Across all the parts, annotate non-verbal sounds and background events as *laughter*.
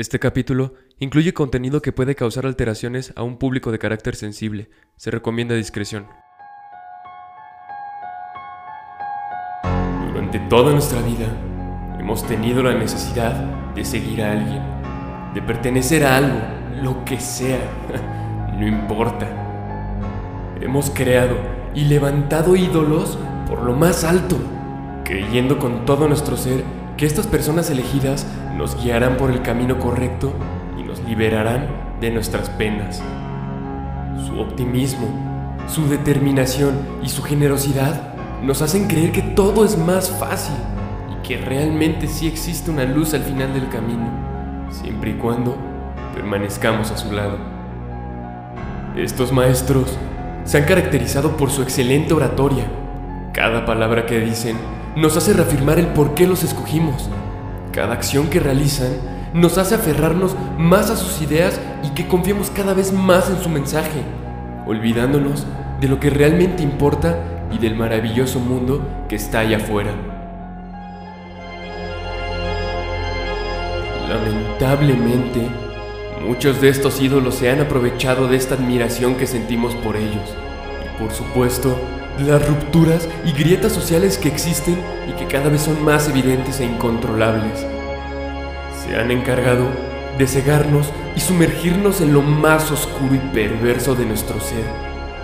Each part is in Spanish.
Este capítulo incluye contenido que puede causar alteraciones a un público de carácter sensible. Se recomienda discreción. Durante toda nuestra vida hemos tenido la necesidad de seguir a alguien, de pertenecer a algo, lo que sea, *laughs* no importa. Hemos creado y levantado ídolos por lo más alto, creyendo con todo nuestro ser que estas personas elegidas nos guiarán por el camino correcto y nos liberarán de nuestras penas. Su optimismo, su determinación y su generosidad nos hacen creer que todo es más fácil y que realmente sí existe una luz al final del camino, siempre y cuando permanezcamos a su lado. Estos maestros se han caracterizado por su excelente oratoria. Cada palabra que dicen nos hace reafirmar el por qué los escogimos. Cada acción que realizan nos hace aferrarnos más a sus ideas y que confiemos cada vez más en su mensaje, olvidándonos de lo que realmente importa y del maravilloso mundo que está allá afuera. Lamentablemente, muchos de estos ídolos se han aprovechado de esta admiración que sentimos por ellos. Y por supuesto, las rupturas y grietas sociales que existen y que cada vez son más evidentes e incontrolables. Se han encargado de cegarnos y sumergirnos en lo más oscuro y perverso de nuestro ser,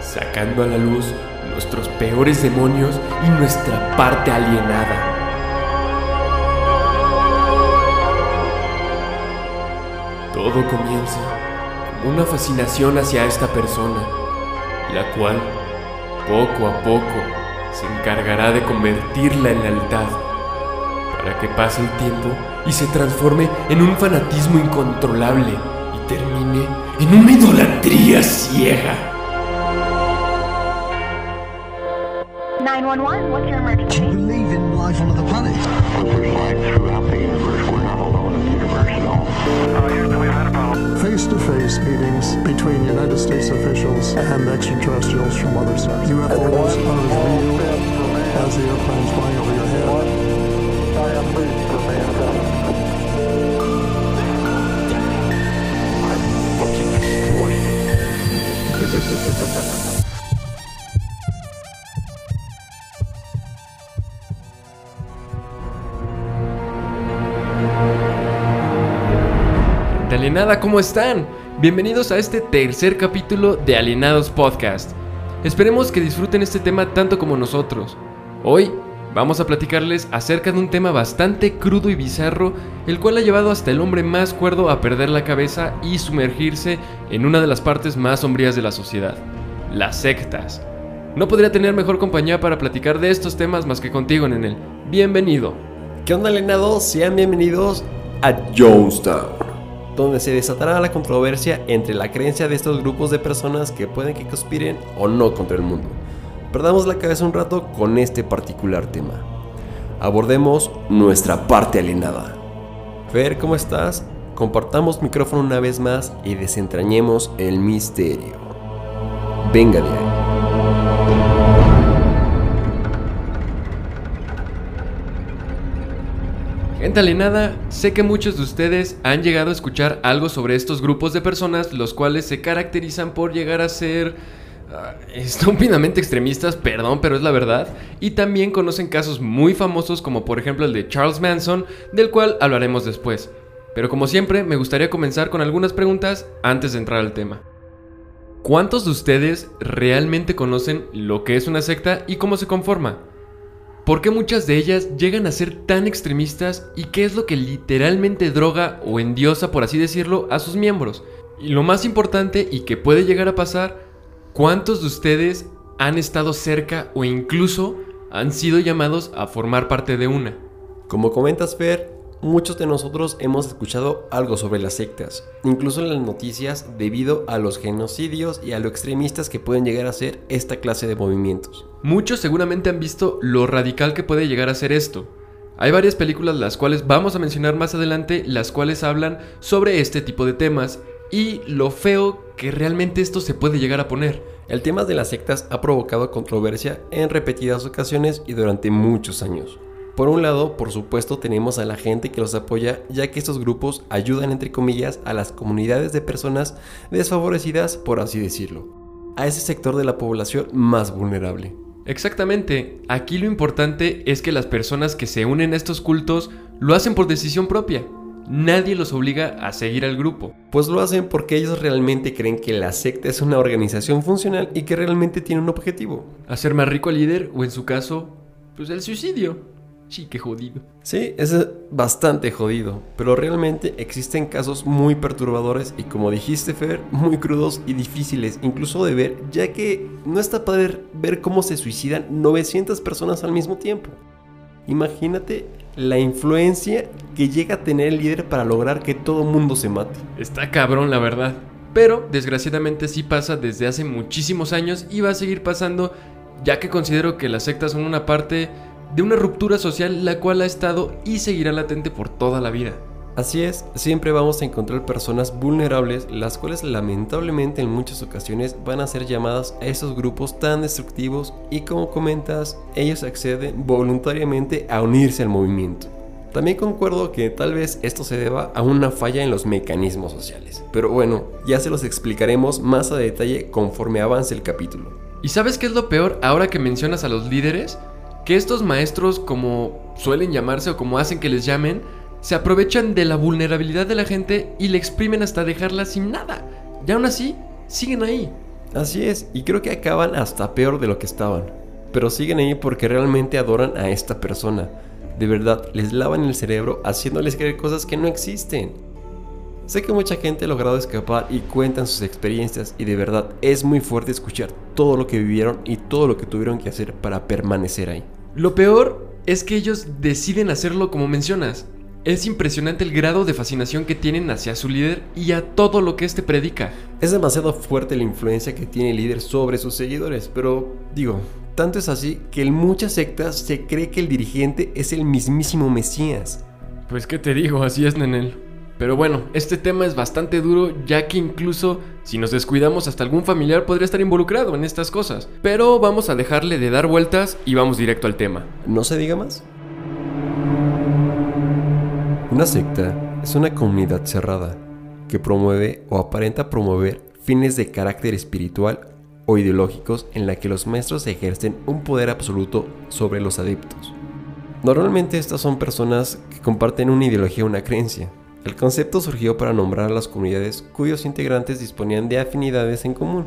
sacando a la luz nuestros peores demonios y nuestra parte alienada. Todo comienza como una fascinación hacia esta persona, la cual poco a poco se encargará de convertirla en lealtad, para que pase el tiempo y se transforme en un fanatismo incontrolable y termine en una idolatría ciega. 911, what's your emergency? Do you believe in life on other planets? throughout the universe. We're not alone in the universe at all. Face to face meetings between United States officials and extraterrestrials from other stars. UFOs are as real as the airplanes flying over your head. *laughs* Alienada, ¿cómo están? Bienvenidos a este tercer capítulo de Alienados Podcast. Esperemos que disfruten este tema tanto como nosotros. Hoy vamos a platicarles acerca de un tema bastante crudo y bizarro, el cual ha llevado hasta el hombre más cuerdo a perder la cabeza y sumergirse en una de las partes más sombrías de la sociedad, las sectas. No podría tener mejor compañía para platicar de estos temas más que contigo, Nenel. Bienvenido. ¿Qué onda, alienados? Sean bienvenidos a Jonestown, donde se desatará la controversia entre la creencia de estos grupos de personas que pueden que conspiren o no contra el mundo. Perdamos la cabeza un rato con este particular tema. Abordemos nuestra parte alienada. Fer, ¿cómo estás? Compartamos micrófono una vez más y desentrañemos el misterio. Venga de ahí. Gente alienada, sé que muchos de ustedes han llegado a escuchar algo sobre estos grupos de personas, los cuales se caracterizan por llegar a ser ah, estúpidamente extremistas, perdón, pero es la verdad, y también conocen casos muy famosos como por ejemplo el de Charles Manson, del cual hablaremos después. Pero como siempre, me gustaría comenzar con algunas preguntas antes de entrar al tema. ¿Cuántos de ustedes realmente conocen lo que es una secta y cómo se conforma? ¿Por qué muchas de ellas llegan a ser tan extremistas y qué es lo que literalmente droga o endiosa, por así decirlo, a sus miembros? Y lo más importante y que puede llegar a pasar, ¿cuántos de ustedes han estado cerca o incluso han sido llamados a formar parte de una? Como comentas, Fer, muchos de nosotros hemos escuchado algo sobre las sectas, incluso en las noticias debido a los genocidios y a lo extremistas que pueden llegar a ser esta clase de movimientos. Muchos seguramente han visto lo radical que puede llegar a ser esto. Hay varias películas las cuales vamos a mencionar más adelante, las cuales hablan sobre este tipo de temas y lo feo que realmente esto se puede llegar a poner. El tema de las sectas ha provocado controversia en repetidas ocasiones y durante muchos años. Por un lado, por supuesto, tenemos a la gente que los apoya, ya que estos grupos ayudan, entre comillas, a las comunidades de personas desfavorecidas, por así decirlo, a ese sector de la población más vulnerable. Exactamente, aquí lo importante es que las personas que se unen a estos cultos lo hacen por decisión propia. Nadie los obliga a seguir al grupo. Pues lo hacen porque ellos realmente creen que la secta es una organización funcional y que realmente tiene un objetivo. Hacer más rico al líder o en su caso, pues el suicidio. Sí, qué jodido. Sí, es bastante jodido, pero realmente existen casos muy perturbadores y como dijiste Fer, muy crudos y difíciles incluso de ver, ya que no está padre ver cómo se suicidan 900 personas al mismo tiempo. Imagínate la influencia que llega a tener el líder para lograr que todo mundo se mate. Está cabrón, la verdad. Pero desgraciadamente sí pasa desde hace muchísimos años y va a seguir pasando, ya que considero que las sectas son una parte de una ruptura social la cual ha estado y seguirá latente por toda la vida. Así es, siempre vamos a encontrar personas vulnerables, las cuales lamentablemente en muchas ocasiones van a ser llamadas a esos grupos tan destructivos y como comentas, ellos acceden voluntariamente a unirse al movimiento. También concuerdo que tal vez esto se deba a una falla en los mecanismos sociales, pero bueno, ya se los explicaremos más a detalle conforme avance el capítulo. ¿Y sabes qué es lo peor ahora que mencionas a los líderes? Que estos maestros, como suelen llamarse o como hacen que les llamen, se aprovechan de la vulnerabilidad de la gente y le exprimen hasta dejarla sin nada. Y aún así, siguen ahí. Así es, y creo que acaban hasta peor de lo que estaban. Pero siguen ahí porque realmente adoran a esta persona. De verdad, les lavan el cerebro haciéndoles creer cosas que no existen. Sé que mucha gente ha logrado escapar y cuentan sus experiencias y de verdad es muy fuerte escuchar todo lo que vivieron y todo lo que tuvieron que hacer para permanecer ahí. Lo peor es que ellos deciden hacerlo como mencionas. Es impresionante el grado de fascinación que tienen hacia su líder y a todo lo que éste predica. Es demasiado fuerte la influencia que tiene el líder sobre sus seguidores, pero digo, tanto es así que en muchas sectas se cree que el dirigente es el mismísimo Mesías. Pues qué te digo, así es, Nenel. Pero bueno, este tema es bastante duro ya que incluso si nos descuidamos hasta algún familiar podría estar involucrado en estas cosas. Pero vamos a dejarle de dar vueltas y vamos directo al tema. ¿No se diga más? Una secta es una comunidad cerrada que promueve o aparenta promover fines de carácter espiritual o ideológicos en la que los maestros ejercen un poder absoluto sobre los adeptos. Normalmente estas son personas que comparten una ideología o una creencia, el concepto surgió para nombrar a las comunidades cuyos integrantes disponían de afinidades en común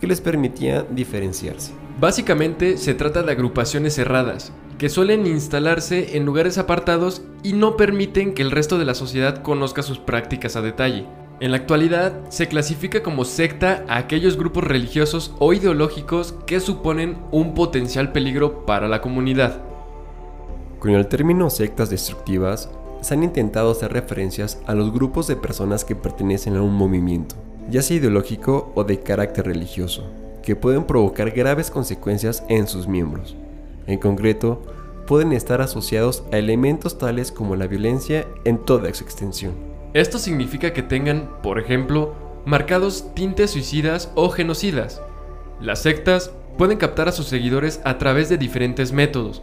que les permitían diferenciarse. Básicamente se trata de agrupaciones cerradas, que suelen instalarse en lugares apartados y no permiten que el resto de la sociedad conozca sus prácticas a detalle. En la actualidad se clasifica como secta a aquellos grupos religiosos o ideológicos que suponen un potencial peligro para la comunidad. Con el término sectas destructivas se han intentado hacer referencias a los grupos de personas que pertenecen a un movimiento, ya sea ideológico o de carácter religioso, que pueden provocar graves consecuencias en sus miembros. En concreto, pueden estar asociados a elementos tales como la violencia en toda su extensión. Esto significa que tengan, por ejemplo, marcados tintes suicidas o genocidas. Las sectas pueden captar a sus seguidores a través de diferentes métodos,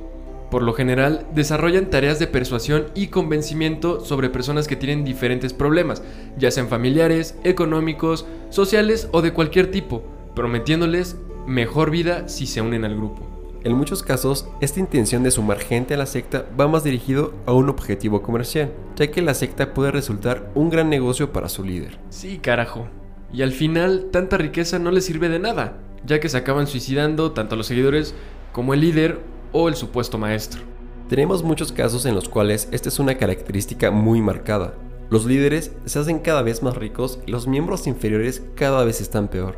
por lo general, desarrollan tareas de persuasión y convencimiento sobre personas que tienen diferentes problemas, ya sean familiares, económicos, sociales o de cualquier tipo, prometiéndoles mejor vida si se unen al grupo. En muchos casos, esta intención de sumar gente a la secta va más dirigido a un objetivo comercial, ya que la secta puede resultar un gran negocio para su líder. Sí, carajo. Y al final, tanta riqueza no les sirve de nada, ya que se acaban suicidando tanto a los seguidores como el líder o el supuesto maestro. Tenemos muchos casos en los cuales esta es una característica muy marcada. Los líderes se hacen cada vez más ricos y los miembros inferiores cada vez están peor.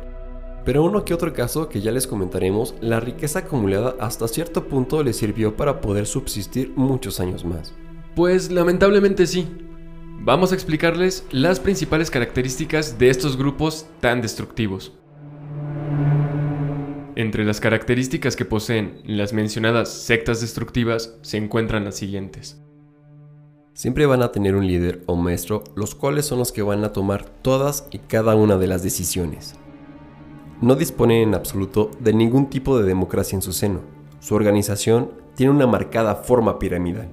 Pero uno que otro caso que ya les comentaremos, la riqueza acumulada hasta cierto punto les sirvió para poder subsistir muchos años más. Pues lamentablemente sí. Vamos a explicarles las principales características de estos grupos tan destructivos. Entre las características que poseen las mencionadas sectas destructivas se encuentran las siguientes. Siempre van a tener un líder o maestro, los cuales son los que van a tomar todas y cada una de las decisiones. No disponen en absoluto de ningún tipo de democracia en su seno. Su organización tiene una marcada forma piramidal.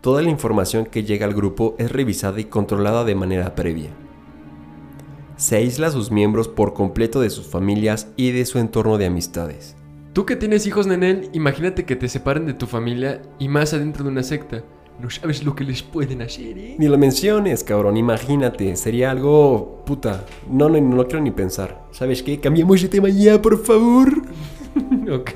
Toda la información que llega al grupo es revisada y controlada de manera previa. Se aísla a sus miembros por completo de sus familias y de su entorno de amistades. Tú que tienes hijos, Nenel, imagínate que te separen de tu familia y más adentro de una secta. No sabes lo que les pueden hacer, ¿eh? Ni lo menciones, cabrón, imagínate, sería algo puta. No, no, no lo quiero ni pensar. ¿Sabes qué? Cambiemos de tema ya, por favor. *laughs* ok.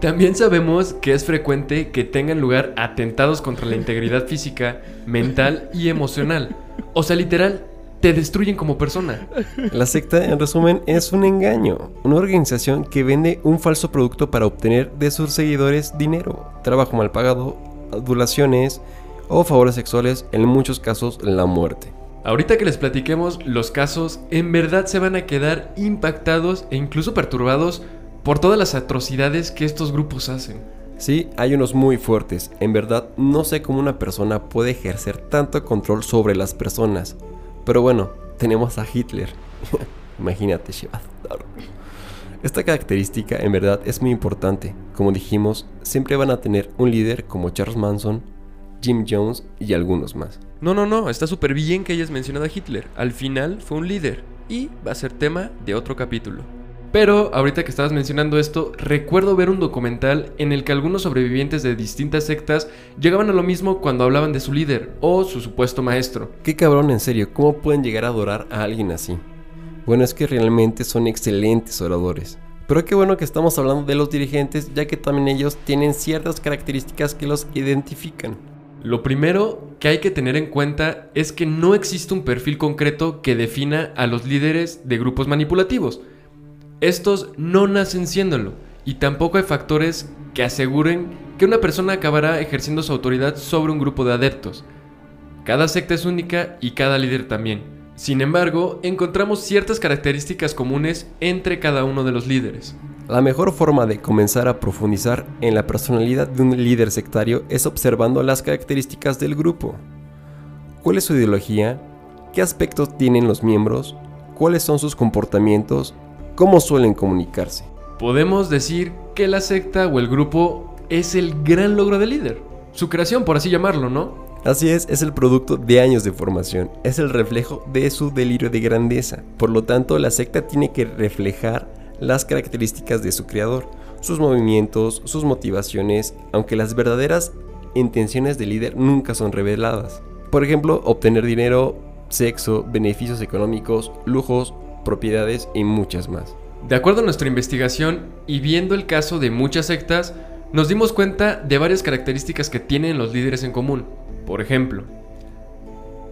También sabemos que es frecuente que tengan lugar atentados contra la integridad física, mental y emocional. O sea, literal, te destruyen como persona. La secta, en resumen, es un engaño, una organización que vende un falso producto para obtener de sus seguidores dinero, trabajo mal pagado, adulaciones o favores sexuales, en muchos casos la muerte. Ahorita que les platiquemos los casos, en verdad se van a quedar impactados e incluso perturbados por todas las atrocidades que estos grupos hacen. Sí, hay unos muy fuertes. En verdad, no sé cómo una persona puede ejercer tanto control sobre las personas. Pero bueno, tenemos a Hitler. *laughs* Imagínate, Shiva. Esta característica en verdad es muy importante. Como dijimos, siempre van a tener un líder como Charles Manson, Jim Jones y algunos más. No, no, no, está súper bien que hayas mencionado a Hitler. Al final fue un líder y va a ser tema de otro capítulo. Pero ahorita que estabas mencionando esto, recuerdo ver un documental en el que algunos sobrevivientes de distintas sectas llegaban a lo mismo cuando hablaban de su líder o su supuesto maestro. Qué cabrón, en serio, ¿cómo pueden llegar a adorar a alguien así? Bueno, es que realmente son excelentes oradores. Pero qué bueno que estamos hablando de los dirigentes, ya que también ellos tienen ciertas características que los identifican. Lo primero que hay que tener en cuenta es que no existe un perfil concreto que defina a los líderes de grupos manipulativos. Estos no nacen siéndolo y tampoco hay factores que aseguren que una persona acabará ejerciendo su autoridad sobre un grupo de adeptos. Cada secta es única y cada líder también. Sin embargo, encontramos ciertas características comunes entre cada uno de los líderes. La mejor forma de comenzar a profundizar en la personalidad de un líder sectario es observando las características del grupo. ¿Cuál es su ideología? ¿Qué aspectos tienen los miembros? ¿Cuáles son sus comportamientos? Cómo suelen comunicarse. Podemos decir que la secta o el grupo es el gran logro del líder. Su creación, por así llamarlo, ¿no? Así es, es el producto de años de formación, es el reflejo de su delirio de grandeza. Por lo tanto, la secta tiene que reflejar las características de su creador, sus movimientos, sus motivaciones, aunque las verdaderas intenciones del líder nunca son reveladas. Por ejemplo, obtener dinero, sexo, beneficios económicos, lujos propiedades y muchas más. De acuerdo a nuestra investigación y viendo el caso de muchas sectas, nos dimos cuenta de varias características que tienen los líderes en común. Por ejemplo,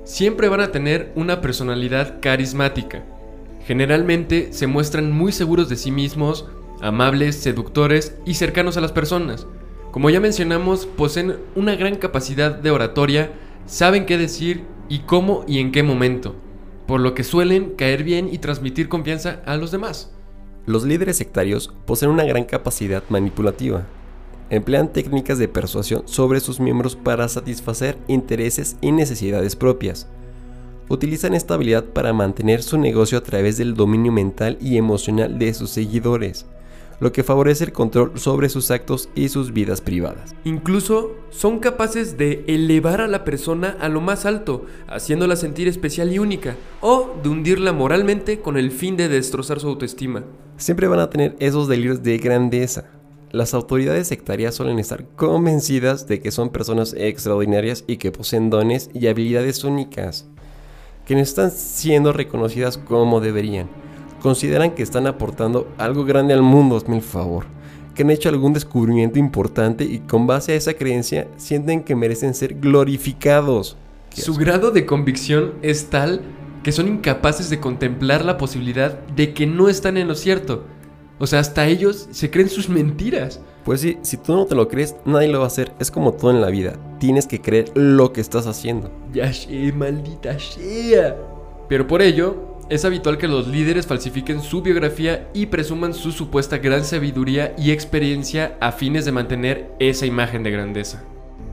siempre van a tener una personalidad carismática. Generalmente se muestran muy seguros de sí mismos, amables, seductores y cercanos a las personas. Como ya mencionamos, poseen una gran capacidad de oratoria, saben qué decir y cómo y en qué momento por lo que suelen caer bien y transmitir confianza a los demás. Los líderes sectarios poseen una gran capacidad manipulativa. Emplean técnicas de persuasión sobre sus miembros para satisfacer intereses y necesidades propias. Utilizan esta habilidad para mantener su negocio a través del dominio mental y emocional de sus seguidores lo que favorece el control sobre sus actos y sus vidas privadas. Incluso son capaces de elevar a la persona a lo más alto, haciéndola sentir especial y única, o de hundirla moralmente con el fin de destrozar su autoestima. Siempre van a tener esos delirios de grandeza. Las autoridades sectarias suelen estar convencidas de que son personas extraordinarias y que poseen dones y habilidades únicas, que no están siendo reconocidas como deberían consideran que están aportando algo grande al mundo, hazme el favor, que han hecho algún descubrimiento importante y con base a esa creencia sienten que merecen ser glorificados. Su grado de convicción es tal que son incapaces de contemplar la posibilidad de que no están en lo cierto. O sea, hasta ellos se creen sus mentiras. Pues sí, si tú no te lo crees, nadie lo va a hacer. Es como todo en la vida. Tienes que creer lo que estás haciendo. Ya sé, maldita sea. Pero por ello, es habitual que los líderes falsifiquen su biografía y presuman su supuesta gran sabiduría y experiencia a fines de mantener esa imagen de grandeza.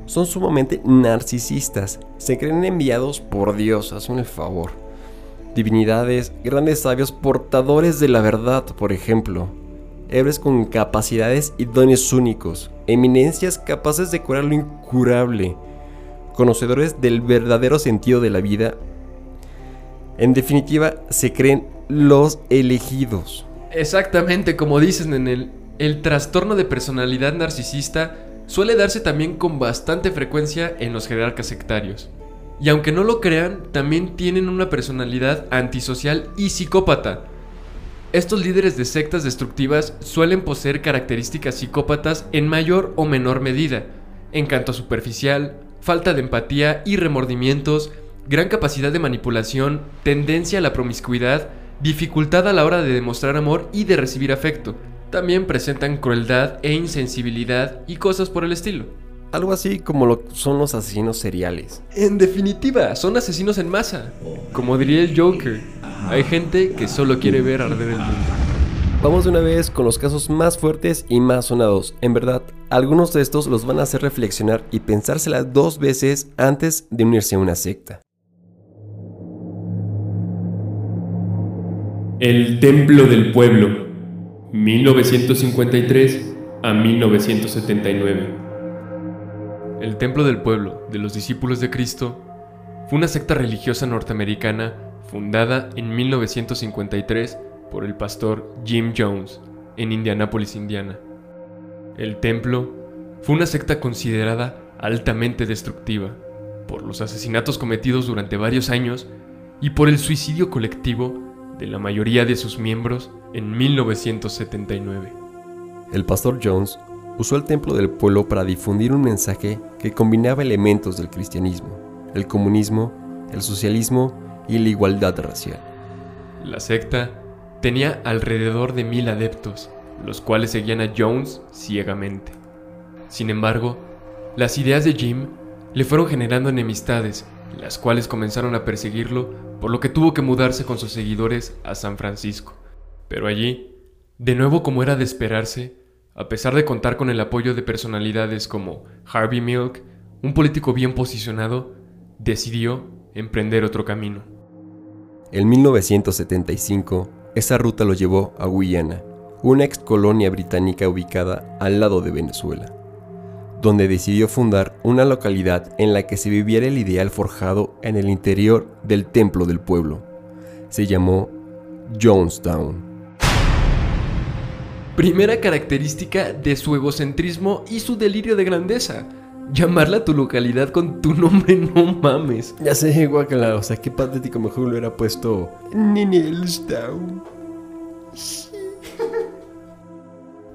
Son sumamente narcisistas, se creen enviados por Dios, hazme el favor. Divinidades, grandes sabios, portadores de la verdad, por ejemplo. héroes con capacidades y dones únicos, eminencias capaces de curar lo incurable, conocedores del verdadero sentido de la vida. En definitiva, se creen los elegidos. Exactamente, como dicen en el, el trastorno de personalidad narcisista suele darse también con bastante frecuencia en los jerarcas sectarios. Y aunque no lo crean, también tienen una personalidad antisocial y psicópata. Estos líderes de sectas destructivas suelen poseer características psicópatas en mayor o menor medida, encanto superficial, falta de empatía y remordimientos, gran capacidad de manipulación, tendencia a la promiscuidad, dificultad a la hora de demostrar amor y de recibir afecto. También presentan crueldad e insensibilidad y cosas por el estilo. Algo así como lo son los asesinos seriales. En definitiva, son asesinos en masa. Como diría el Joker, hay gente que solo quiere ver arder el mundo. Vamos de una vez con los casos más fuertes y más sonados. En verdad, algunos de estos los van a hacer reflexionar y pensárselas dos veces antes de unirse a una secta. El Templo del Pueblo, 1953 a 1979. El Templo del Pueblo de los Discípulos de Cristo fue una secta religiosa norteamericana fundada en 1953 por el pastor Jim Jones en Indianápolis, Indiana. El templo fue una secta considerada altamente destructiva por los asesinatos cometidos durante varios años y por el suicidio colectivo de la mayoría de sus miembros en 1979. El pastor Jones usó el templo del pueblo para difundir un mensaje que combinaba elementos del cristianismo, el comunismo, el socialismo y la igualdad racial. La secta tenía alrededor de mil adeptos, los cuales seguían a Jones ciegamente. Sin embargo, las ideas de Jim le fueron generando enemistades, las cuales comenzaron a perseguirlo, por lo que tuvo que mudarse con sus seguidores a San Francisco. Pero allí, de nuevo como era de esperarse, a pesar de contar con el apoyo de personalidades como Harvey Milk, un político bien posicionado, decidió emprender otro camino. En 1975, esa ruta lo llevó a Guyana, una ex colonia británica ubicada al lado de Venezuela, donde decidió fundar una localidad en la que se viviera el ideal forjado en el interior del templo del pueblo. Se llamó Jonestown. Primera característica de su egocentrismo y su delirio de grandeza. Llamarla a tu localidad con tu nombre, *laughs* no mames. Ya sé, guacala, o sea, qué patético mejor lo hubiera puesto Ninelstown.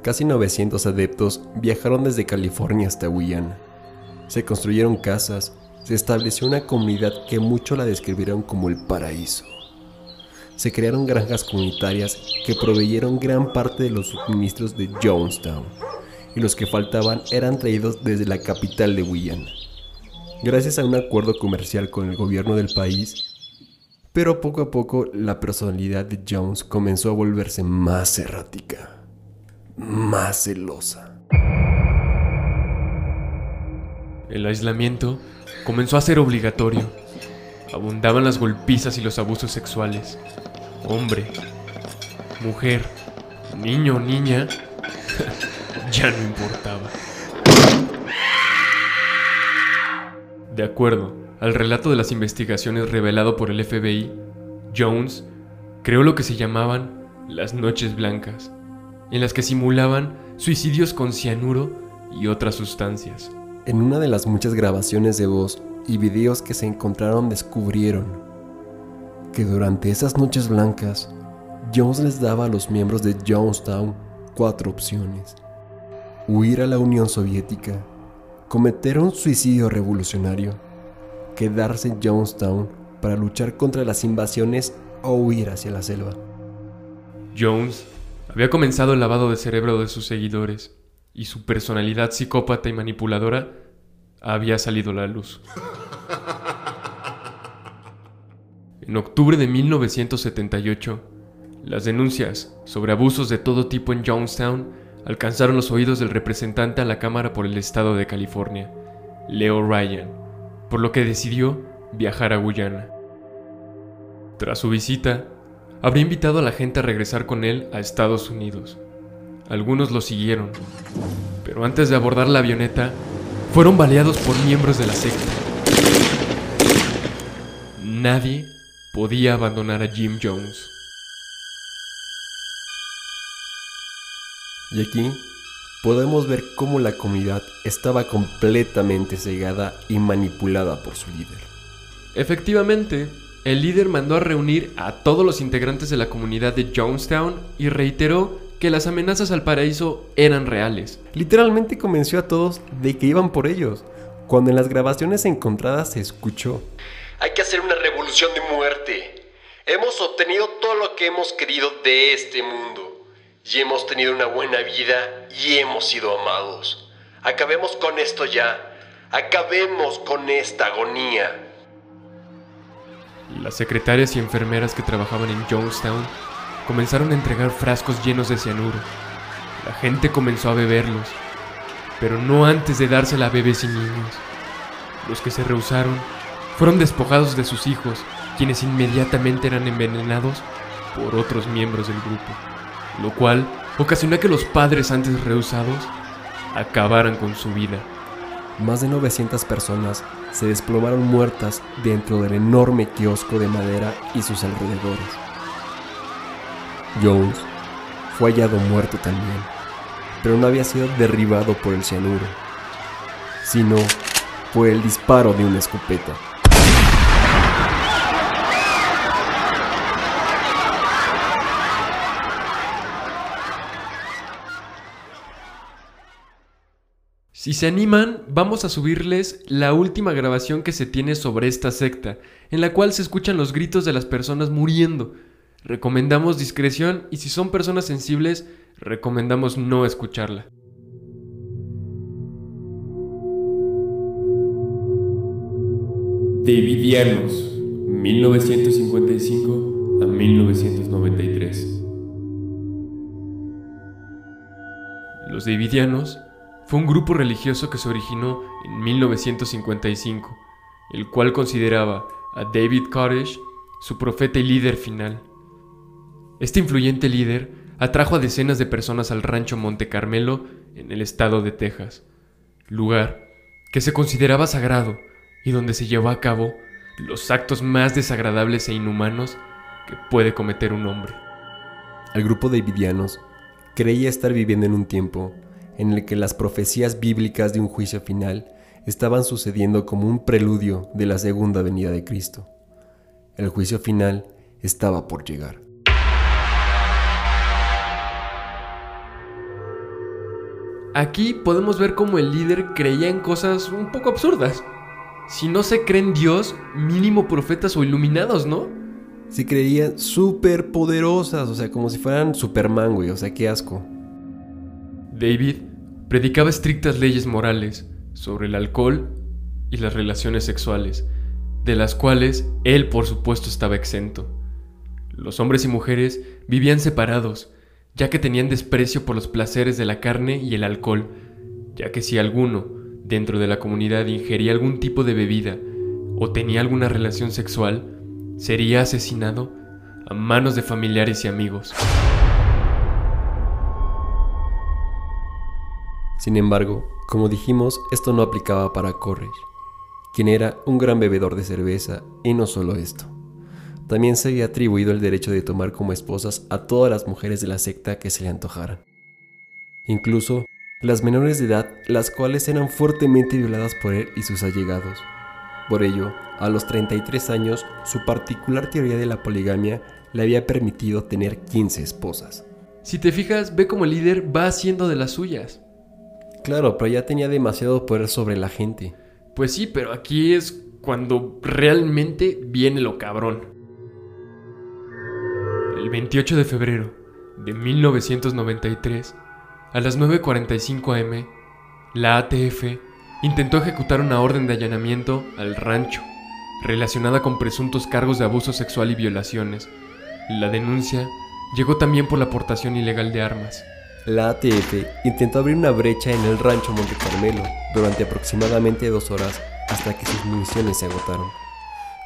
Casi 900 adeptos viajaron desde California hasta Guyana. Se construyeron casas, se estableció una comunidad que muchos la describieron como el paraíso. Se crearon granjas comunitarias que proveyeron gran parte de los suministros de Jonestown y los que faltaban eran traídos desde la capital de Guyana, gracias a un acuerdo comercial con el gobierno del país. Pero poco a poco la personalidad de Jones comenzó a volverse más errática, más celosa. El aislamiento comenzó a ser obligatorio. Abundaban las golpizas y los abusos sexuales. Hombre, mujer, niño o niña *laughs* ya no importaba. De acuerdo al relato de las investigaciones revelado por el FBI, Jones creó lo que se llamaban las noches blancas, en las que simulaban suicidios con cianuro y otras sustancias. En una de las muchas grabaciones de voz y videos que se encontraron descubrieron que durante esas noches blancas, Jones les daba a los miembros de Jonestown cuatro opciones huir a la Unión Soviética, cometer un suicidio revolucionario, quedarse en Jonestown para luchar contra las invasiones o huir hacia la selva. Jones había comenzado el lavado de cerebro de sus seguidores y su personalidad psicópata y manipuladora había salido a la luz. En octubre de 1978, las denuncias sobre abusos de todo tipo en Jonestown alcanzaron los oídos del representante a la Cámara por el Estado de California, Leo Ryan, por lo que decidió viajar a Guyana. Tras su visita, habría invitado a la gente a regresar con él a Estados Unidos. algunos lo siguieron, pero antes de abordar la avioneta, fueron baleados por miembros de la secta. Nadie podía abandonar a Jim Jones. Y aquí podemos ver cómo la comunidad estaba completamente cegada y manipulada por su líder. Efectivamente, el líder mandó a reunir a todos los integrantes de la comunidad de Jonestown y reiteró que las amenazas al paraíso eran reales. Literalmente convenció a todos de que iban por ellos, cuando en las grabaciones encontradas se escuchó. Hay que hacer una revolución de muerte. Hemos obtenido todo lo que hemos querido de este mundo. Y hemos tenido una buena vida y hemos sido amados. Acabemos con esto ya. Acabemos con esta agonía. Las secretarias y enfermeras que trabajaban en Jonestown comenzaron a entregar frascos llenos de cianuro. La gente comenzó a beberlos, pero no antes de dársela a bebés y niños. Los que se rehusaron fueron despojados de sus hijos, quienes inmediatamente eran envenenados por otros miembros del grupo, lo cual ocasionó que los padres antes rehusados acabaran con su vida. Más de 900 personas se desplomaron muertas dentro del enorme kiosco de madera y sus alrededores. Jones fue hallado muerto también, pero no había sido derribado por el cianuro, sino por el disparo de una escopeta. Si se animan, vamos a subirles la última grabación que se tiene sobre esta secta, en la cual se escuchan los gritos de las personas muriendo. Recomendamos discreción y si son personas sensibles, recomendamos no escucharla. Davidianos, 1955 a 1993. Los Davidianos fue un grupo religioso que se originó en 1955, el cual consideraba a David Koresh su profeta y líder final. Este influyente líder atrajo a decenas de personas al rancho Monte Carmelo en el estado de Texas, lugar que se consideraba sagrado y donde se llevó a cabo los actos más desagradables e inhumanos que puede cometer un hombre. El grupo de Davidianos creía estar viviendo en un tiempo en el que las profecías bíblicas de un juicio final estaban sucediendo como un preludio de la segunda venida de Cristo. El juicio final estaba por llegar. Aquí podemos ver cómo el líder creía en cosas un poco absurdas. Si no se creen Dios, mínimo profetas o iluminados, ¿no? Se creían súper poderosas, o sea, como si fueran Superman, güey, o sea, qué asco. David predicaba estrictas leyes morales sobre el alcohol y las relaciones sexuales, de las cuales él por supuesto estaba exento. Los hombres y mujeres vivían separados, ya que tenían desprecio por los placeres de la carne y el alcohol, ya que si alguno dentro de la comunidad ingería algún tipo de bebida o tenía alguna relación sexual, sería asesinado a manos de familiares y amigos. Sin embargo, como dijimos, esto no aplicaba para Correy, quien era un gran bebedor de cerveza, y no solo esto. También se había atribuido el derecho de tomar como esposas a todas las mujeres de la secta que se le antojaran. Incluso las menores de edad, las cuales eran fuertemente violadas por él y sus allegados. Por ello, a los 33 años, su particular teoría de la poligamia le había permitido tener 15 esposas. Si te fijas, ve como el líder va haciendo de las suyas. Claro, pero ya tenía demasiado poder sobre la gente. Pues sí, pero aquí es cuando realmente viene lo cabrón. El 28 de febrero de 1993, a las 9.45 am, la ATF intentó ejecutar una orden de allanamiento al rancho, relacionada con presuntos cargos de abuso sexual y violaciones. La denuncia llegó también por la aportación ilegal de armas. La ATF intentó abrir una brecha en el rancho Monte Carmelo durante aproximadamente dos horas hasta que sus municiones se agotaron.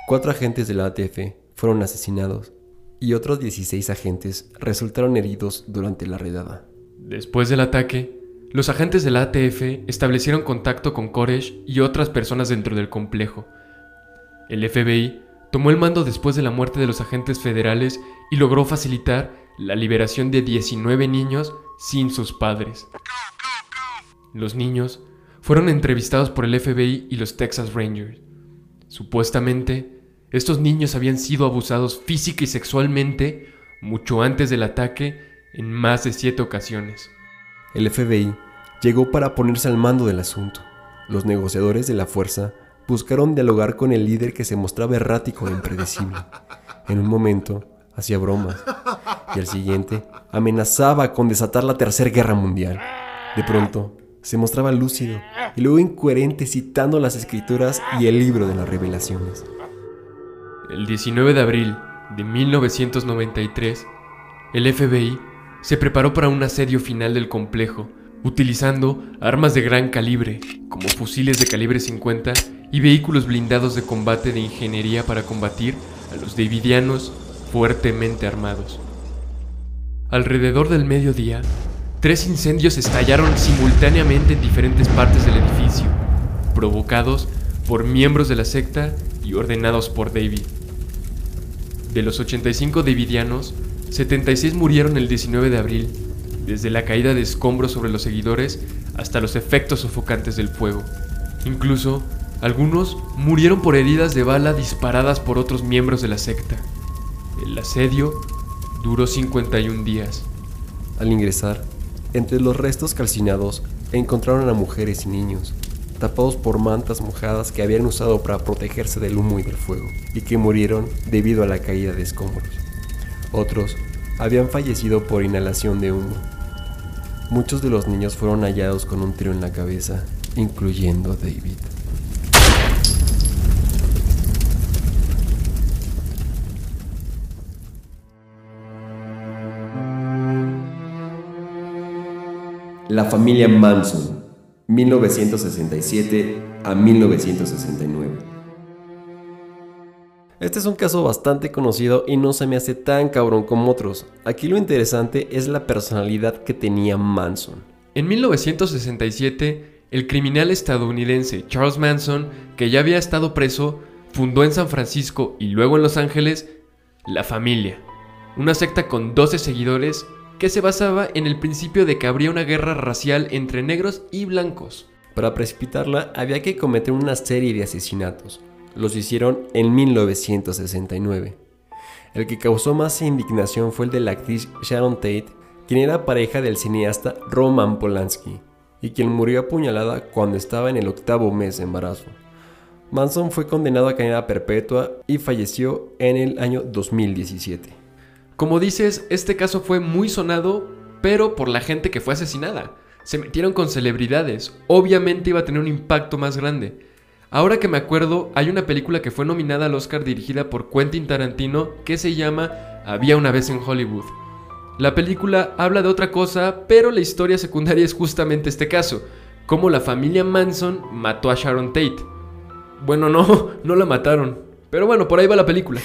Cuatro agentes de la ATF fueron asesinados y otros 16 agentes resultaron heridos durante la redada. Después del ataque, los agentes de la ATF establecieron contacto con Koresh y otras personas dentro del complejo. El FBI tomó el mando después de la muerte de los agentes federales y logró facilitar la liberación de 19 niños sin sus padres. Los niños fueron entrevistados por el FBI y los Texas Rangers. Supuestamente, estos niños habían sido abusados física y sexualmente mucho antes del ataque en más de siete ocasiones. El FBI llegó para ponerse al mando del asunto. Los negociadores de la fuerza buscaron dialogar con el líder que se mostraba errático e impredecible. En un momento hacía bromas y al siguiente amenazaba con desatar la Tercera Guerra Mundial. De pronto se mostraba lúcido y luego incoherente citando las escrituras y el libro de las revelaciones. El 19 de abril de 1993, el FBI se preparó para un asedio final del complejo, utilizando armas de gran calibre, como fusiles de calibre 50 y vehículos blindados de combate de ingeniería para combatir a los davidianos fuertemente armados. Alrededor del mediodía, tres incendios estallaron simultáneamente en diferentes partes del edificio, provocados por miembros de la secta y ordenados por David. De los 85 davidianos, 76 murieron el 19 de abril, desde la caída de escombros sobre los seguidores hasta los efectos sofocantes del fuego. Incluso, algunos murieron por heridas de bala disparadas por otros miembros de la secta. El asedio duró 51 días. Al ingresar, entre los restos calcinados encontraron a mujeres y niños, tapados por mantas mojadas que habían usado para protegerse del humo y del fuego, y que murieron debido a la caída de escombros. Otros habían fallecido por inhalación de humo. Muchos de los niños fueron hallados con un tiro en la cabeza, incluyendo David. La familia Manson, 1967 a 1969. Este es un caso bastante conocido y no se me hace tan cabrón como otros. Aquí lo interesante es la personalidad que tenía Manson. En 1967, el criminal estadounidense Charles Manson, que ya había estado preso, fundó en San Francisco y luego en Los Ángeles La Familia, una secta con 12 seguidores que se basaba en el principio de que habría una guerra racial entre negros y blancos. Para precipitarla había que cometer una serie de asesinatos. Los hicieron en 1969. El que causó más indignación fue el de la actriz Sharon Tate, quien era pareja del cineasta Roman Polanski, y quien murió apuñalada cuando estaba en el octavo mes de embarazo. Manson fue condenado a cadena perpetua y falleció en el año 2017. Como dices, este caso fue muy sonado, pero por la gente que fue asesinada. Se metieron con celebridades, obviamente iba a tener un impacto más grande. Ahora que me acuerdo, hay una película que fue nominada al Oscar dirigida por Quentin Tarantino que se llama Había una vez en Hollywood. La película habla de otra cosa, pero la historia secundaria es justamente este caso, cómo la familia Manson mató a Sharon Tate. Bueno, no, *laughs* no la mataron, pero bueno, por ahí va la película.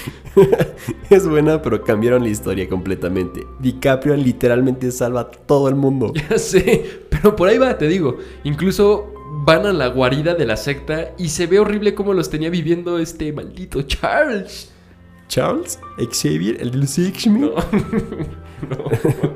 *laughs* es buena, pero cambiaron la historia completamente. DiCaprio literalmente salva a todo el mundo. *laughs* Ya sé, pero por ahí va, te digo. Incluso van a la guarida de la secta y se ve horrible cómo los tenía viviendo este maldito Charles. ¿Charles? ¿Xavier? ¿El los X-Men? No. *laughs*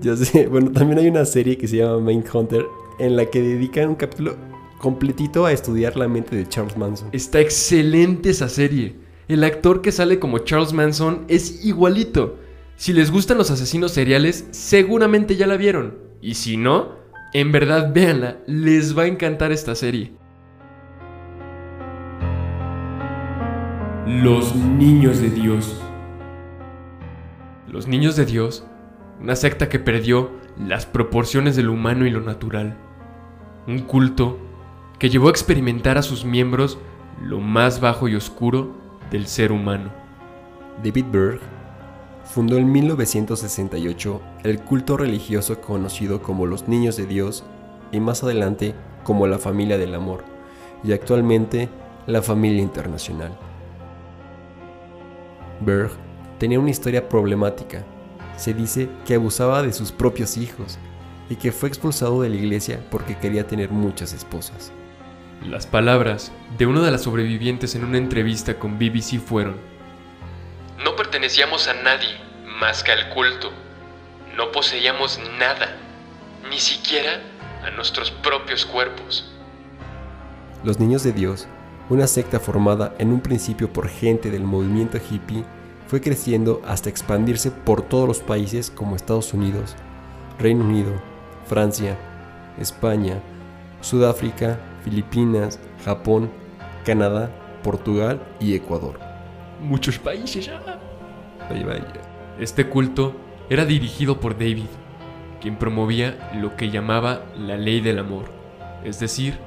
ya sé. Bueno, también hay una serie que se llama Main Hunter en la que dedican un capítulo completito a estudiar la mente de Charles Manson. Está excelente esa serie. El actor que sale como Charles Manson es igualito. Si les gustan los asesinos seriales, seguramente ya la vieron. Y si no, en verdad véanla, les va a encantar esta serie. Los Niños de Dios. Los Niños de Dios, una secta que perdió las proporciones de lo humano y lo natural. Un culto que llevó a experimentar a sus miembros lo más bajo y oscuro del ser humano. David Berg fundó en 1968 el culto religioso conocido como los Niños de Dios y más adelante como la Familia del Amor y actualmente la Familia Internacional. Berg tenía una historia problemática. Se dice que abusaba de sus propios hijos y que fue expulsado de la iglesia porque quería tener muchas esposas. Las palabras de una de las sobrevivientes en una entrevista con BBC fueron, No pertenecíamos a nadie más que al culto. No poseíamos nada, ni siquiera a nuestros propios cuerpos. Los Niños de Dios, una secta formada en un principio por gente del movimiento hippie, fue creciendo hasta expandirse por todos los países como Estados Unidos, Reino Unido, Francia, España, Sudáfrica, Filipinas, Japón, Canadá, Portugal y Ecuador. Muchos países ya. Vaya. Este culto era dirigido por David, quien promovía lo que llamaba la ley del amor, es decir,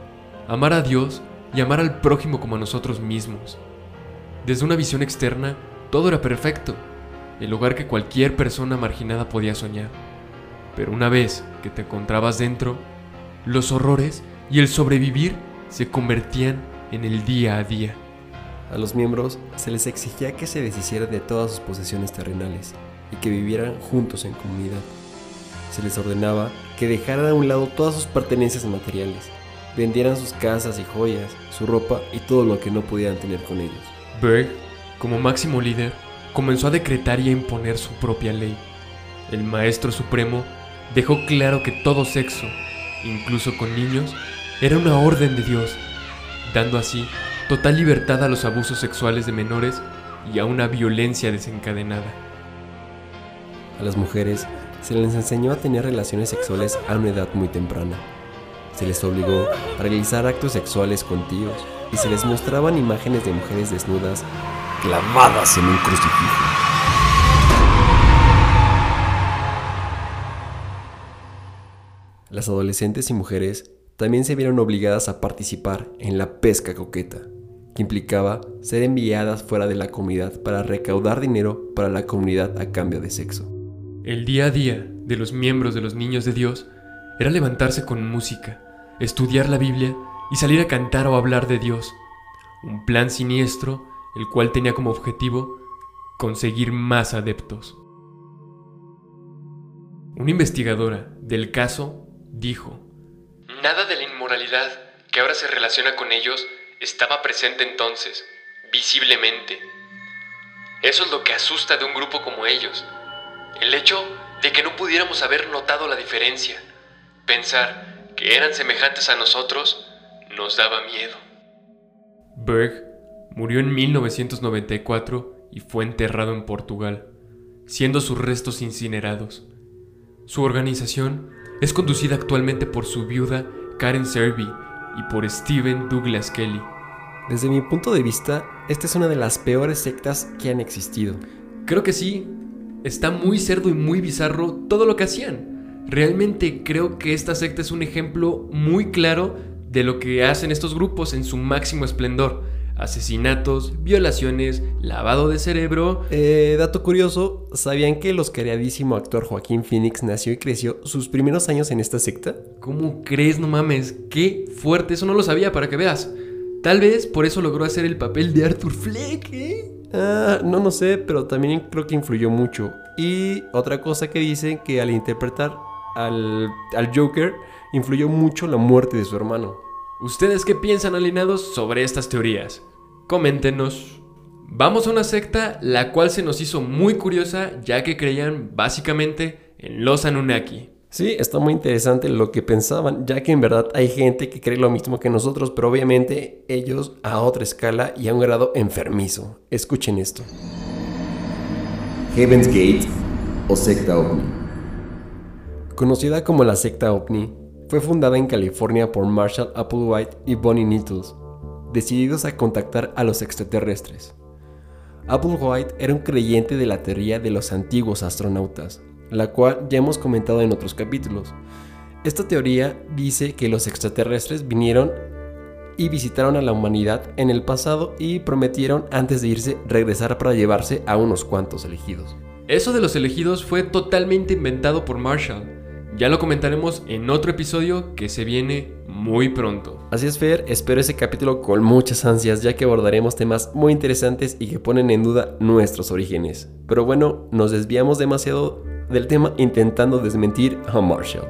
amar a Dios y amar al prójimo como a nosotros mismos. Desde una visión externa, todo era perfecto, el lugar que cualquier persona marginada podía soñar. Pero una vez que te encontrabas dentro, los horrores y el sobrevivir se convertían en el día a día. A los miembros se les exigía que se deshicieran de todas sus posesiones terrenales y que vivieran juntos en comunidad. Se les ordenaba que dejaran a un lado todas sus pertenencias materiales, vendieran sus casas y joyas, su ropa y todo lo que no pudieran tener con ellos. Berg, como máximo líder, comenzó a decretar y a imponer su propia ley. El Maestro Supremo dejó claro que todo sexo, incluso con niños, era una orden de Dios, dando así total libertad a los abusos sexuales de menores y a una violencia desencadenada. A las mujeres se les enseñó a tener relaciones sexuales a una edad muy temprana. Se les obligó a realizar actos sexuales con tíos y se les mostraban imágenes de mujeres desnudas clavadas en un crucifijo. Las adolescentes y mujeres también se vieron obligadas a participar en la pesca coqueta, que implicaba ser enviadas fuera de la comunidad para recaudar dinero para la comunidad a cambio de sexo. El día a día de los miembros de los niños de Dios era levantarse con música, estudiar la Biblia y salir a cantar o hablar de Dios. Un plan siniestro, el cual tenía como objetivo conseguir más adeptos. Una investigadora del caso dijo, Nada de la inmoralidad que ahora se relaciona con ellos estaba presente entonces, visiblemente. Eso es lo que asusta de un grupo como ellos. El hecho de que no pudiéramos haber notado la diferencia. Pensar que eran semejantes a nosotros nos daba miedo. Berg murió en 1994 y fue enterrado en Portugal, siendo sus restos incinerados. Su organización es conducida actualmente por su viuda Karen Serby y por Steven Douglas Kelly. Desde mi punto de vista, esta es una de las peores sectas que han existido. Creo que sí. Está muy cerdo y muy bizarro todo lo que hacían. Realmente creo que esta secta es un ejemplo muy claro de lo que hacen estos grupos en su máximo esplendor. Asesinatos, violaciones, lavado de cerebro. Eh, dato curioso, ¿sabían que el oscaradísimo actor Joaquín Phoenix nació y creció sus primeros años en esta secta? ¿Cómo crees? No mames, qué fuerte, eso no lo sabía para que veas. Tal vez por eso logró hacer el papel de Arthur Fleck, ¿eh? Ah, no, no sé, pero también creo que influyó mucho. Y otra cosa que dicen que al interpretar al, al Joker, influyó mucho la muerte de su hermano. ¿Ustedes qué piensan alineados sobre estas teorías? Coméntenos. Vamos a una secta la cual se nos hizo muy curiosa ya que creían básicamente en los Anunnaki. Sí, está muy interesante lo que pensaban, ya que en verdad hay gente que cree lo mismo que nosotros, pero obviamente ellos a otra escala y a un grado enfermizo. Escuchen esto. Heaven's Gate o secta OVNI. Conocida como la secta OVNI, fue fundada en California por Marshall Applewhite y Bonnie Nettles, decididos a contactar a los extraterrestres. Applewhite era un creyente de la teoría de los antiguos astronautas, la cual ya hemos comentado en otros capítulos. Esta teoría dice que los extraterrestres vinieron y visitaron a la humanidad en el pasado y prometieron antes de irse regresar para llevarse a unos cuantos elegidos. Eso de los elegidos fue totalmente inventado por Marshall. Ya lo comentaremos en otro episodio que se viene muy pronto. Así es, Fer, espero ese capítulo con muchas ansias, ya que abordaremos temas muy interesantes y que ponen en duda nuestros orígenes. Pero bueno, nos desviamos demasiado del tema intentando desmentir a Marshall.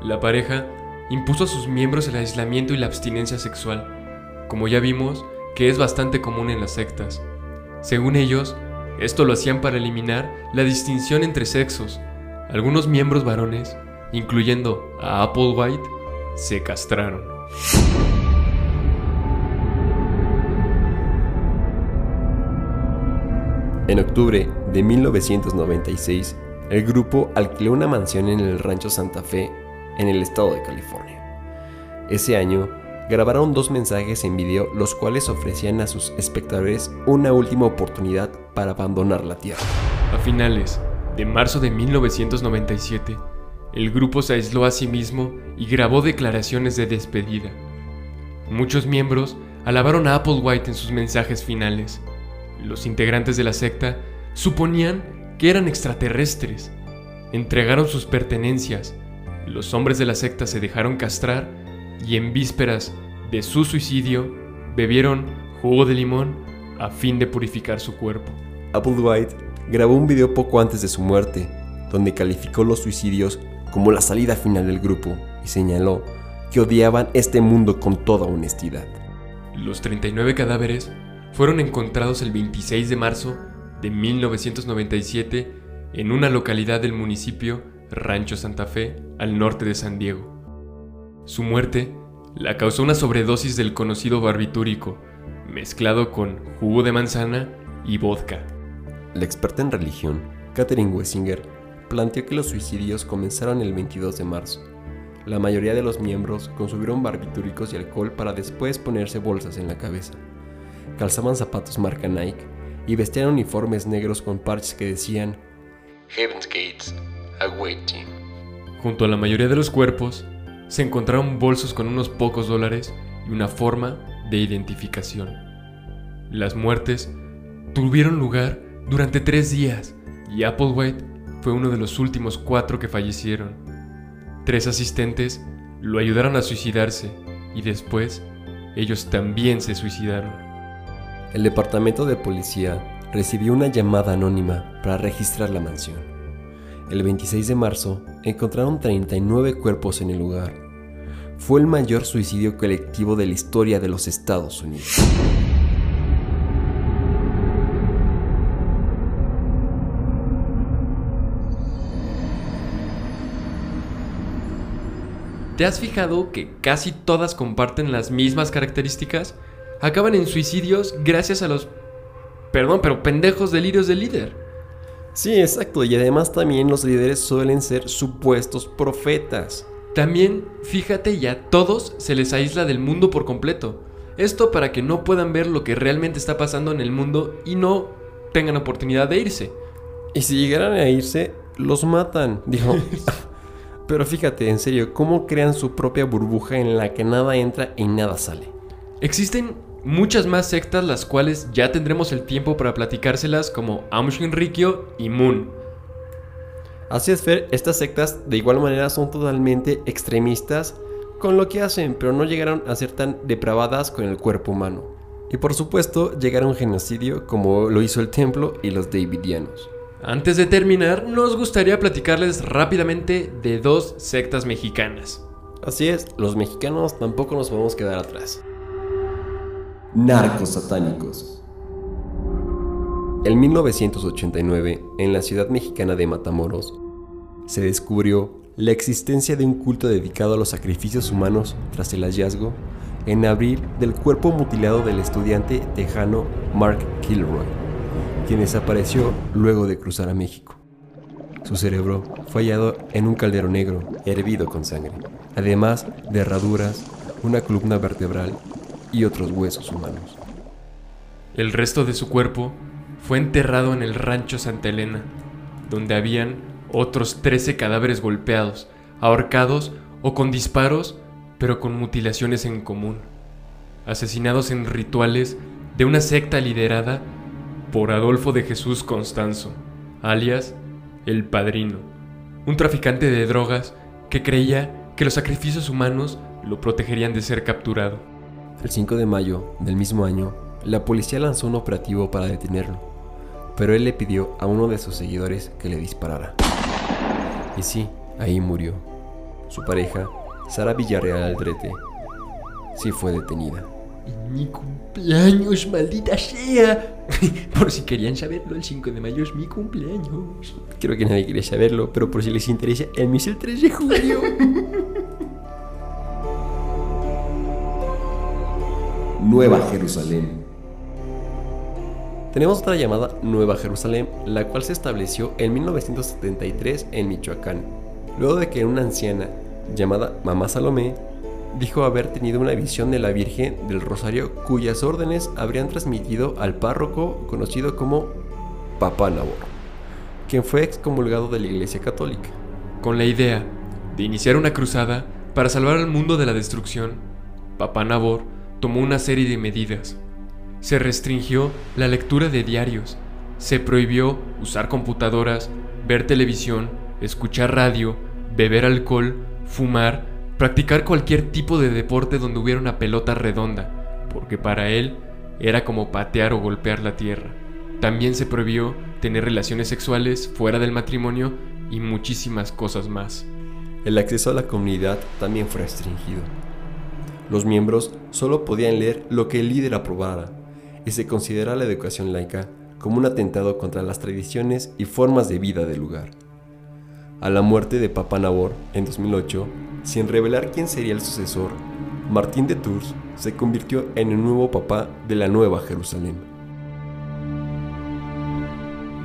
La pareja impuso a sus miembros el aislamiento y la abstinencia sexual, como ya vimos que es bastante común en las sectas. Según ellos, esto lo hacían para eliminar la distinción entre sexos. Algunos miembros varones, incluyendo a Applewhite, se castraron. En octubre de 1996, el grupo alquiló una mansión en el rancho Santa Fe, en el estado de California. Ese año, grabaron dos mensajes en video los cuales ofrecían a sus espectadores una última oportunidad para abandonar la Tierra. A finales de marzo de 1997, el grupo se aisló a sí mismo y grabó declaraciones de despedida. Muchos miembros alabaron a Applewhite en sus mensajes finales. Los integrantes de la secta suponían que eran extraterrestres. Entregaron sus pertenencias. Los hombres de la secta se dejaron castrar y en vísperas de su suicidio bebieron jugo de limón a fin de purificar su cuerpo. Applewhite grabó un video poco antes de su muerte, donde calificó los suicidios como la salida final del grupo y señaló que odiaban este mundo con toda honestidad. Los 39 cadáveres fueron encontrados el 26 de marzo de 1997 en una localidad del municipio Rancho Santa Fe, al norte de San Diego. Su muerte la causó una sobredosis del conocido barbitúrico, mezclado con jugo de manzana y vodka. La experta en religión, Catherine Wessinger, planteó que los suicidios comenzaron el 22 de marzo. La mayoría de los miembros consumieron barbitúricos y alcohol para después ponerse bolsas en la cabeza. Calzaban zapatos marca Nike y vestían uniformes negros con parches que decían Heaven's Gates, awaiting. Junto a la mayoría de los cuerpos, se encontraron bolsos con unos pocos dólares y una forma de identificación. Las muertes tuvieron lugar durante tres días y Applewhite fue uno de los últimos cuatro que fallecieron. Tres asistentes lo ayudaron a suicidarse y después ellos también se suicidaron. El departamento de policía recibió una llamada anónima para registrar la mansión. El 26 de marzo encontraron 39 cuerpos en el lugar fue el mayor suicidio colectivo de la historia de los Estados Unidos. ¿Te has fijado que casi todas comparten las mismas características? Acaban en suicidios gracias a los... Perdón, pero pendejos delirios del líder. Sí, exacto, y además también los líderes suelen ser supuestos profetas. También, fíjate, ya todos se les aísla del mundo por completo. Esto para que no puedan ver lo que realmente está pasando en el mundo y no tengan oportunidad de irse. Y si llegaran a irse, los matan, dijo. *laughs* Pero fíjate, en serio, ¿cómo crean su propia burbuja en la que nada entra y nada sale? Existen muchas más sectas las cuales ya tendremos el tiempo para platicárselas como Aum Rikyo y Moon. Así es, Fer, estas sectas de igual manera son totalmente extremistas con lo que hacen, pero no llegaron a ser tan depravadas con el cuerpo humano. Y por supuesto, llegaron a un genocidio como lo hizo el templo y los Davidianos. Antes de terminar, nos gustaría platicarles rápidamente de dos sectas mexicanas. Así es, los mexicanos tampoco nos podemos quedar atrás. Narcos satánicos. En 1989, en la ciudad mexicana de Matamoros, se descubrió la existencia de un culto dedicado a los sacrificios humanos tras el hallazgo en abril del cuerpo mutilado del estudiante tejano Mark Kilroy, quien desapareció luego de cruzar a México. Su cerebro fue hallado en un caldero negro, hervido con sangre, además de herraduras, una columna vertebral y otros huesos humanos. El resto de su cuerpo fue enterrado en el rancho Santa Elena, donde habían otros 13 cadáveres golpeados, ahorcados o con disparos, pero con mutilaciones en común, asesinados en rituales de una secta liderada por Adolfo de Jesús Constanzo, alias el Padrino, un traficante de drogas que creía que los sacrificios humanos lo protegerían de ser capturado. El 5 de mayo del mismo año, la policía lanzó un operativo para detenerlo pero él le pidió a uno de sus seguidores que le disparara. Y sí, ahí murió. su pareja, Sara Villarreal Aldrete, sí fue detenida. Mi cumpleaños, maldita sea. *laughs* por si querían saberlo, el 5 de mayo es mi cumpleaños. Creo que nadie quiere saberlo, pero por si les interesa, el mío es el 3 de julio. *laughs* Nueva Jerusalén. Tenemos otra llamada Nueva Jerusalén, la cual se estableció en 1973 en Michoacán, luego de que una anciana llamada Mamá Salomé dijo haber tenido una visión de la Virgen del Rosario cuyas órdenes habrían transmitido al párroco conocido como Papá Nabor, quien fue excomulgado de la Iglesia Católica. Con la idea de iniciar una cruzada para salvar al mundo de la destrucción, Papá Nabor tomó una serie de medidas. Se restringió la lectura de diarios, se prohibió usar computadoras, ver televisión, escuchar radio, beber alcohol, fumar, practicar cualquier tipo de deporte donde hubiera una pelota redonda, porque para él era como patear o golpear la tierra. También se prohibió tener relaciones sexuales fuera del matrimonio y muchísimas cosas más. El acceso a la comunidad también fue restringido. Los miembros solo podían leer lo que el líder aprobara, y se considera la educación laica como un atentado contra las tradiciones y formas de vida del lugar. A la muerte de Papa Nabor en 2008, sin revelar quién sería el sucesor, Martín de Tours se convirtió en el nuevo papá de la Nueva Jerusalén.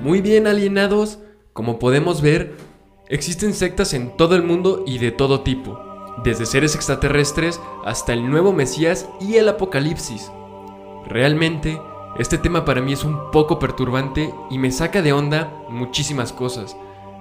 Muy bien alienados, como podemos ver, existen sectas en todo el mundo y de todo tipo, desde seres extraterrestres hasta el nuevo Mesías y el Apocalipsis. Realmente, este tema para mí es un poco perturbante y me saca de onda muchísimas cosas.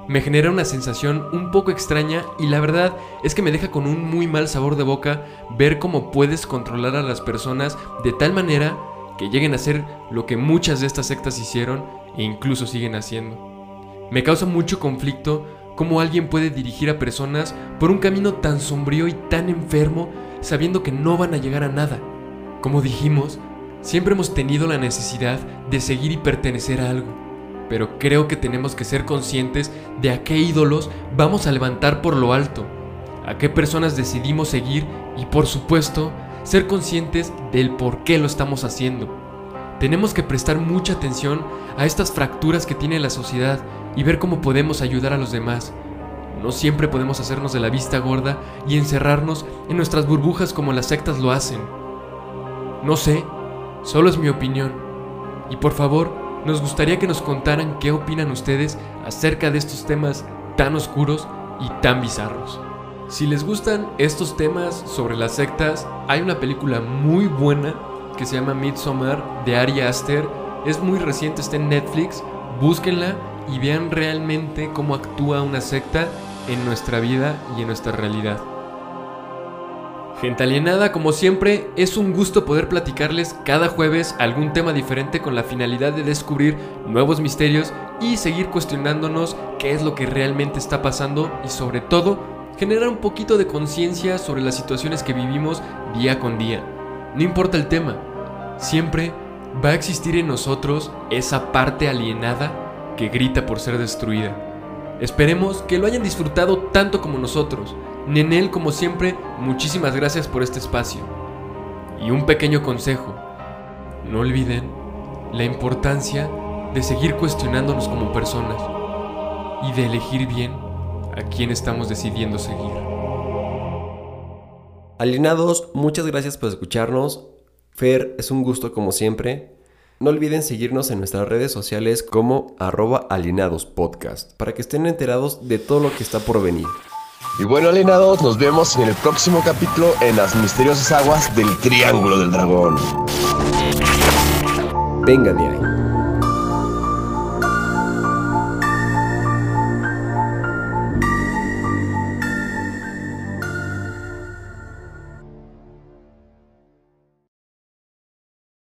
Me genera una sensación un poco extraña y la verdad es que me deja con un muy mal sabor de boca ver cómo puedes controlar a las personas de tal manera que lleguen a hacer lo que muchas de estas sectas hicieron e incluso siguen haciendo. Me causa mucho conflicto cómo alguien puede dirigir a personas por un camino tan sombrío y tan enfermo sabiendo que no van a llegar a nada. Como dijimos, siempre hemos tenido la necesidad de seguir y pertenecer a algo, pero creo que tenemos que ser conscientes de a qué ídolos vamos a levantar por lo alto, a qué personas decidimos seguir y por supuesto ser conscientes del por qué lo estamos haciendo. Tenemos que prestar mucha atención a estas fracturas que tiene la sociedad y ver cómo podemos ayudar a los demás. No siempre podemos hacernos de la vista gorda y encerrarnos en nuestras burbujas como las sectas lo hacen. No sé, solo es mi opinión. Y por favor, nos gustaría que nos contaran qué opinan ustedes acerca de estos temas tan oscuros y tan bizarros. Si les gustan estos temas sobre las sectas, hay una película muy buena que se llama Midsommar de Ari Aster. Es muy reciente, está en Netflix. Búsquenla y vean realmente cómo actúa una secta en nuestra vida y en nuestra realidad. Gente alienada, como siempre, es un gusto poder platicarles cada jueves algún tema diferente con la finalidad de descubrir nuevos misterios y seguir cuestionándonos qué es lo que realmente está pasando y sobre todo generar un poquito de conciencia sobre las situaciones que vivimos día con día. No importa el tema, siempre va a existir en nosotros esa parte alienada que grita por ser destruida. Esperemos que lo hayan disfrutado tanto como nosotros. Nenel, como siempre, muchísimas gracias por este espacio. Y un pequeño consejo. No olviden la importancia de seguir cuestionándonos como personas y de elegir bien a quién estamos decidiendo seguir. Alienados, muchas gracias por escucharnos. Fer, es un gusto como siempre. No olviden seguirnos en nuestras redes sociales como arroba alienadospodcast para que estén enterados de todo lo que está por venir. Y bueno, alienados, nos vemos en el próximo capítulo en las misteriosas aguas del Triángulo del Dragón. Venga de ahí.